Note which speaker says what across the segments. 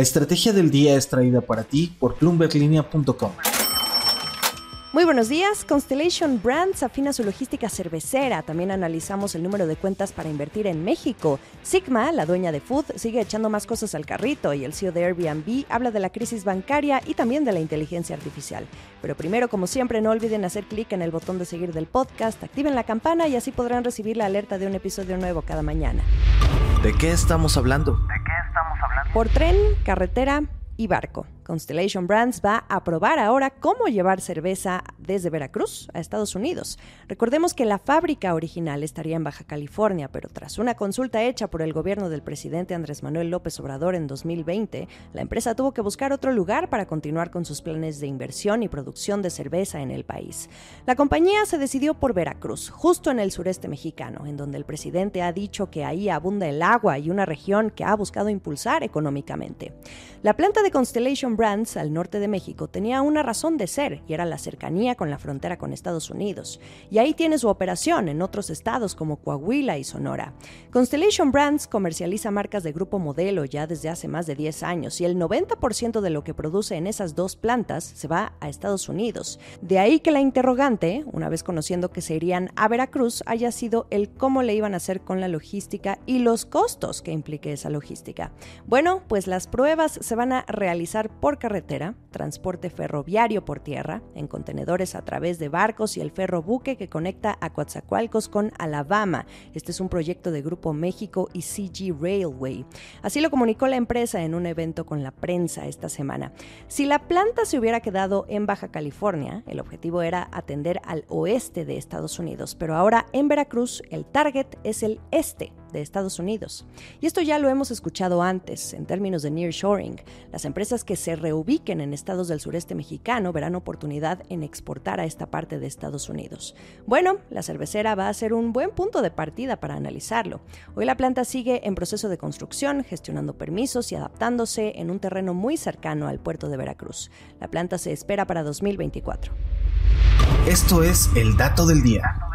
Speaker 1: La estrategia del día es traída para ti por plumberlinea.com.
Speaker 2: Muy buenos días. Constellation Brands afina su logística cervecera. También analizamos el número de cuentas para invertir en México. Sigma, la dueña de Food, sigue echando más cosas al carrito y el CEO de Airbnb habla de la crisis bancaria y también de la inteligencia artificial. Pero primero, como siempre, no olviden hacer clic en el botón de seguir del podcast, activen la campana y así podrán recibir la alerta de un episodio nuevo cada mañana.
Speaker 1: ¿De qué estamos hablando? ¿De
Speaker 2: qué estamos hablando? Por tren, carretera y barco. Constellation Brands va a probar ahora cómo llevar cerveza desde Veracruz a Estados Unidos. Recordemos que la fábrica original estaría en Baja California, pero tras una consulta hecha por el gobierno del presidente Andrés Manuel López Obrador en 2020, la empresa tuvo que buscar otro lugar para continuar con sus planes de inversión y producción de cerveza en el país. La compañía se decidió por Veracruz, justo en el sureste mexicano, en donde el presidente ha dicho que ahí abunda el agua y una región que ha buscado impulsar económicamente. La planta de Constellation Brands al norte de México tenía una razón de ser y era la cercanía con la frontera con Estados Unidos. Y ahí tiene su operación en otros estados como Coahuila y Sonora. Constellation Brands comercializa marcas de grupo modelo ya desde hace más de 10 años y el 90% de lo que produce en esas dos plantas se va a Estados Unidos. De ahí que la interrogante, una vez conociendo que se irían a Veracruz, haya sido el cómo le iban a hacer con la logística y los costos que implique esa logística. Bueno, pues las pruebas se van a realizar por carretera transporte ferroviario por tierra, en contenedores a través de barcos y el ferrobuque que conecta a Coatzacoalcos con Alabama. Este es un proyecto de Grupo México y CG Railway. Así lo comunicó la empresa en un evento con la prensa esta semana. Si la planta se hubiera quedado en Baja California, el objetivo era atender al oeste de Estados Unidos, pero ahora en Veracruz el target es el este de Estados Unidos. Y esto ya lo hemos escuchado antes en términos de nearshoring. Las empresas que se reubiquen en estados del sureste mexicano verán oportunidad en exportar a esta parte de Estados Unidos. Bueno, la cervecera va a ser un buen punto de partida para analizarlo. Hoy la planta sigue en proceso de construcción, gestionando permisos y adaptándose en un terreno muy cercano al puerto de Veracruz. La planta se espera para 2024.
Speaker 1: Esto es el dato del día.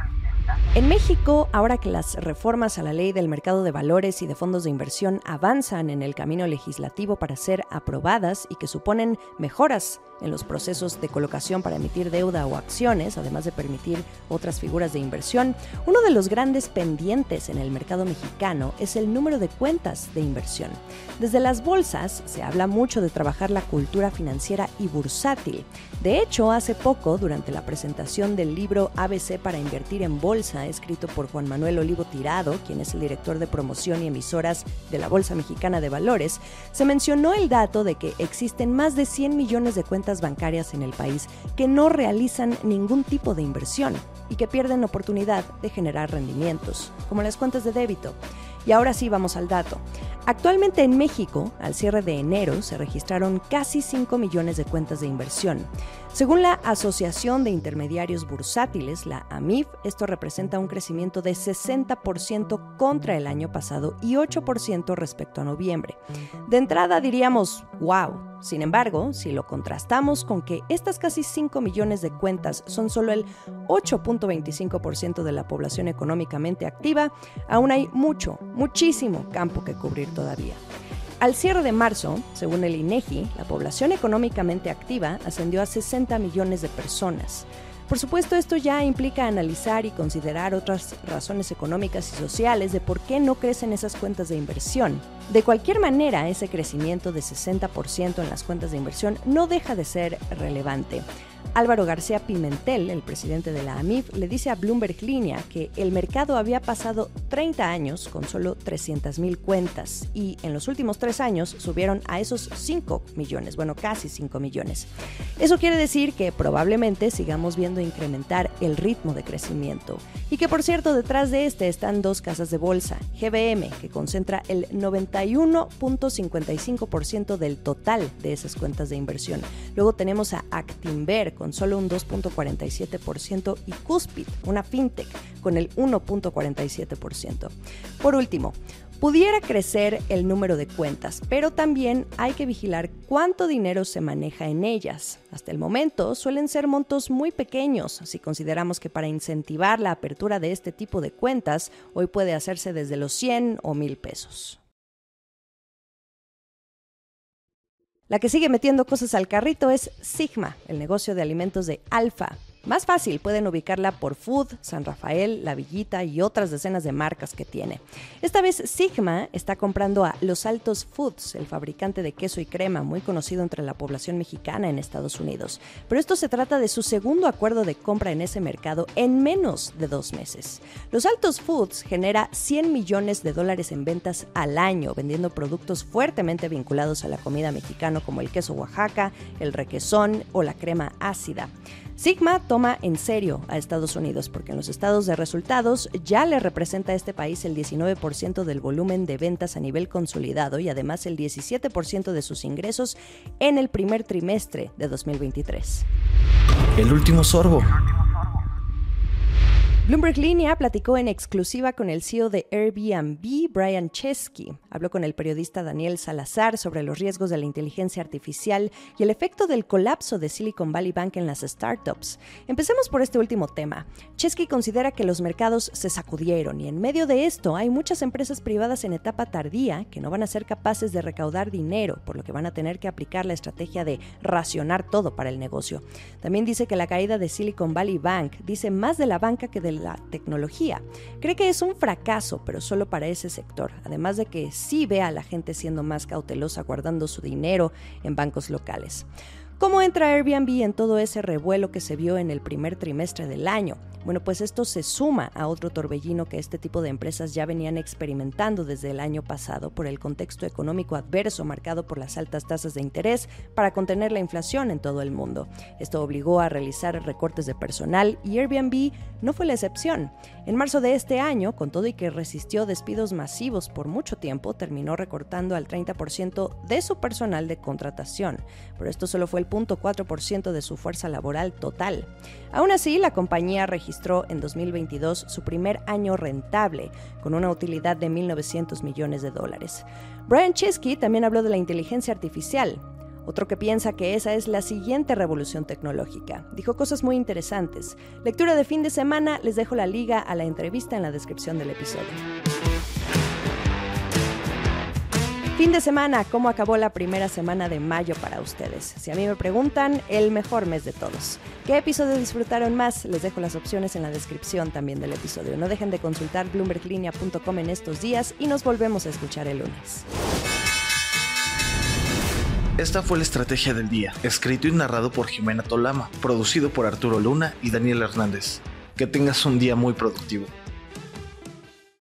Speaker 2: En México, ahora que las reformas a la ley del mercado de valores y de fondos de inversión avanzan en el camino legislativo para ser aprobadas y que suponen mejoras en los procesos de colocación para emitir deuda o acciones, además de permitir otras figuras de inversión, uno de los grandes pendientes en el mercado mexicano es el número de cuentas de inversión. Desde las bolsas se habla mucho de trabajar la cultura financiera y bursátil. De hecho, hace poco, durante la presentación del libro ABC para invertir en bolsa, escrito por Juan Manuel Olivo Tirado, quien es el director de promoción y emisoras de la Bolsa Mexicana de Valores, se mencionó el dato de que existen más de 100 millones de cuentas bancarias en el país que no realizan ningún tipo de inversión y que pierden oportunidad de generar rendimientos, como las cuentas de débito. Y ahora sí vamos al dato. Actualmente en México, al cierre de enero, se registraron casi 5 millones de cuentas de inversión. Según la Asociación de Intermediarios Bursátiles, la AMIF, esto representa un crecimiento de 60% contra el año pasado y 8% respecto a noviembre. De entrada diríamos, wow, sin embargo, si lo contrastamos con que estas casi 5 millones de cuentas son solo el 8.25% de la población económicamente activa, aún hay mucho, muchísimo campo que cubrir todavía. Al cierre de marzo, según el INEGI, la población económicamente activa ascendió a 60 millones de personas. Por supuesto, esto ya implica analizar y considerar otras razones económicas y sociales de por qué no crecen esas cuentas de inversión. De cualquier manera, ese crecimiento de 60% en las cuentas de inversión no deja de ser relevante. Álvaro García Pimentel, el presidente de la AMIF, le dice a Bloomberg Línea que el mercado había pasado 30 años con solo 300.000 cuentas y en los últimos tres años subieron a esos 5 millones, bueno, casi 5 millones. Eso quiere decir que probablemente sigamos viendo incrementar el ritmo de crecimiento y que por cierto detrás de este están dos casas de bolsa, GBM, que concentra el 91.55% del total de esas cuentas de inversión. Luego tenemos a Actinver con solo un 2.47% y Cuspid, una fintech, con el 1.47%. Por último, Pudiera crecer el número de cuentas, pero también hay que vigilar cuánto dinero se maneja en ellas. Hasta el momento suelen ser montos muy pequeños, si consideramos que para incentivar la apertura de este tipo de cuentas, hoy puede hacerse desde los 100 o 1000 pesos. La que sigue metiendo cosas al carrito es Sigma, el negocio de alimentos de Alfa. Más fácil, pueden ubicarla por Food, San Rafael, La Villita y otras decenas de marcas que tiene. Esta vez Sigma está comprando a Los Altos Foods, el fabricante de queso y crema muy conocido entre la población mexicana en Estados Unidos. Pero esto se trata de su segundo acuerdo de compra en ese mercado en menos de dos meses. Los Altos Foods genera 100 millones de dólares en ventas al año, vendiendo productos fuertemente vinculados a la comida mexicana como el queso Oaxaca, el requesón o la crema ácida. Sigma en serio a Estados Unidos porque en los estados de resultados ya le representa a este país el 19% del volumen de ventas a nivel consolidado y además el 17% de sus ingresos en el primer trimestre de 2023.
Speaker 1: El último sorbo.
Speaker 2: Bloomberg Línea platicó en exclusiva con el CEO de Airbnb, Brian Chesky. Habló con el periodista Daniel Salazar sobre los riesgos de la inteligencia artificial y el efecto del colapso de Silicon Valley Bank en las startups. Empecemos por este último tema. Chesky considera que los mercados se sacudieron y en medio de esto hay muchas empresas privadas en etapa tardía que no van a ser capaces de recaudar dinero, por lo que van a tener que aplicar la estrategia de racionar todo para el negocio. También dice que la caída de Silicon Valley Bank dice más de la banca que del la tecnología. Cree que es un fracaso, pero solo para ese sector, además de que sí ve a la gente siendo más cautelosa guardando su dinero en bancos locales. ¿Cómo entra Airbnb en todo ese revuelo que se vio en el primer trimestre del año? Bueno, pues esto se suma a otro torbellino que este tipo de empresas ya venían experimentando desde el año pasado por el contexto económico adverso marcado por las altas tasas de interés para contener la inflación en todo el mundo. Esto obligó a realizar recortes de personal y Airbnb no fue la excepción. En marzo de este año, con todo y que resistió despidos masivos por mucho tiempo, terminó recortando al 30% de su personal de contratación, pero esto solo fue el 0.4% de su fuerza laboral total. Aún así, la compañía registró en 2022 su primer año rentable, con una utilidad de 1.900 millones de dólares. Brian Chesky también habló de la inteligencia artificial, otro que piensa que esa es la siguiente revolución tecnológica. Dijo cosas muy interesantes. Lectura de fin de semana, les dejo la liga a la entrevista en la descripción del episodio. Fin de semana, ¿cómo acabó la primera semana de mayo para ustedes? Si a mí me preguntan, el mejor mes de todos. ¿Qué episodio disfrutaron más? Les dejo las opciones en la descripción también del episodio. No dejen de consultar bloomberglinea.com en estos días y nos volvemos a escuchar el lunes.
Speaker 1: Esta fue la estrategia del día, escrito y narrado por Jimena Tolama, producido por Arturo Luna y Daniel Hernández. Que tengas un día muy productivo.